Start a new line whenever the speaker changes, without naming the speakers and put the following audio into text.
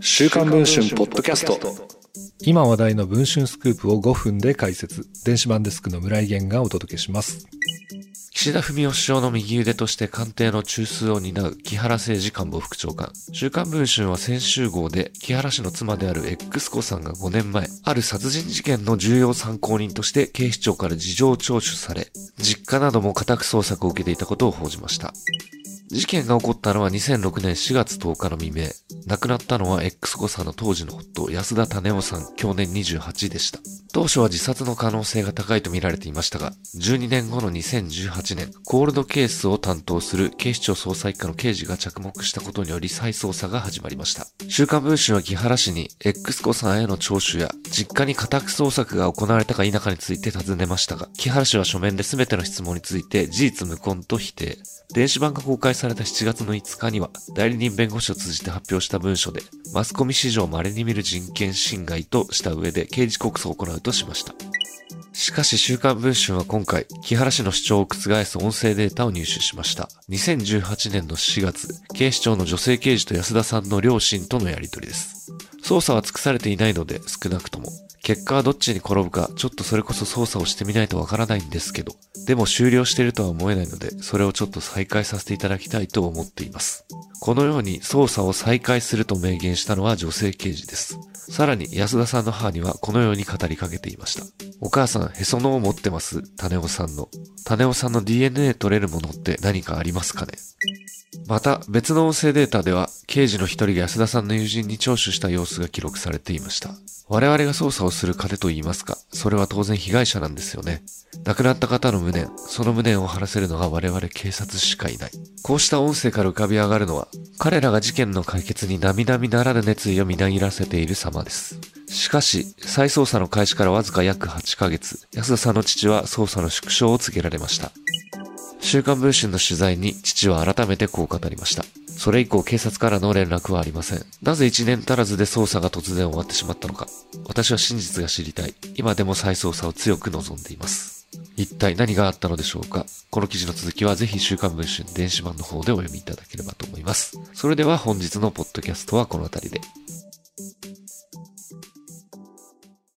週刊文春ポッドキャスト
今話題の文春スクープを5分で解説電子版デスクの村井源がお届けします
岸田文雄首相の右腕として官邸の中枢を担う木原誠二官房副長官。週刊文春は先週号で木原氏の妻である X 子さんが5年前、ある殺人事件の重要参考人として警視庁から事情聴取され、実家なども家宅捜索を受けていたことを報じました。事件が起こったのは2006年4月10日の未明。亡くなったのは X 子さんの当時の夫、安田種夫さん、去年28でした。当初は自殺の可能性が高いと見られていましたが、12年後の2018年、コールドケースを担当する警視庁捜査一課の刑事が着目したことにより再捜査が始まりました。週刊文春は木原氏に X 子さんへの聴取や、実家に家宅捜索が行われたか否かについて尋ねましたが、木原氏は書面で全ての質問について事実無根と否定。電子版が公開された7月の5日には、代理人弁護士を通じて発表した文書で、マスコミ史上稀に見る人権侵害とした上で刑事告訴を行うとしました。しかし週刊文春は今回、木原氏の主張を覆す音声データを入手しました。2018年の4月、警視庁の女性刑事と安田さんの両親とのやりとりです。捜査は尽くされていないので、少なくとも、結果はどっちに転ぶか、ちょっとそれこそ操作をしてみないとわからないんですけど、でも終了しているとは思えないので、それをちょっと再開させていただきたいと思っています。このように操作を再開すると明言したのは女性刑事です。さらに安田さんの母にはこのように語りかけていました。お母さん、へそのを持ってます。種尾さんの。種尾さんの DNA 取れるものって何かありますかね？また、別の音声データでは、刑事の一人が安田さんの友人に聴取した様子が記録されていました。我々が捜査をする糧と言いますか、それは当然被害者なんですよね。亡くなった方の無念、その無念を晴らせるのが我々警察しかいない。こうした音声から浮かび上がるのは、彼らが事件の解決に並々ならぬ熱意をみなぎらせている様です。しかし、再捜査の開始からわずか約8ヶ月、安田さんの父は捜査の縮小を告げられました。週刊文春の取材に父は改めてこう語りました。それ以降警察からの連絡はありません。なぜ1年足らずで捜査が突然終わってしまったのか。私は真実が知りたい。今でも再捜査を強く望んでいます。一体何があったのでしょうかこの記事の続きはぜひ週刊文春電子版の方でお読みいただければと思います。それでは本日のポッドキャストはこの辺りで。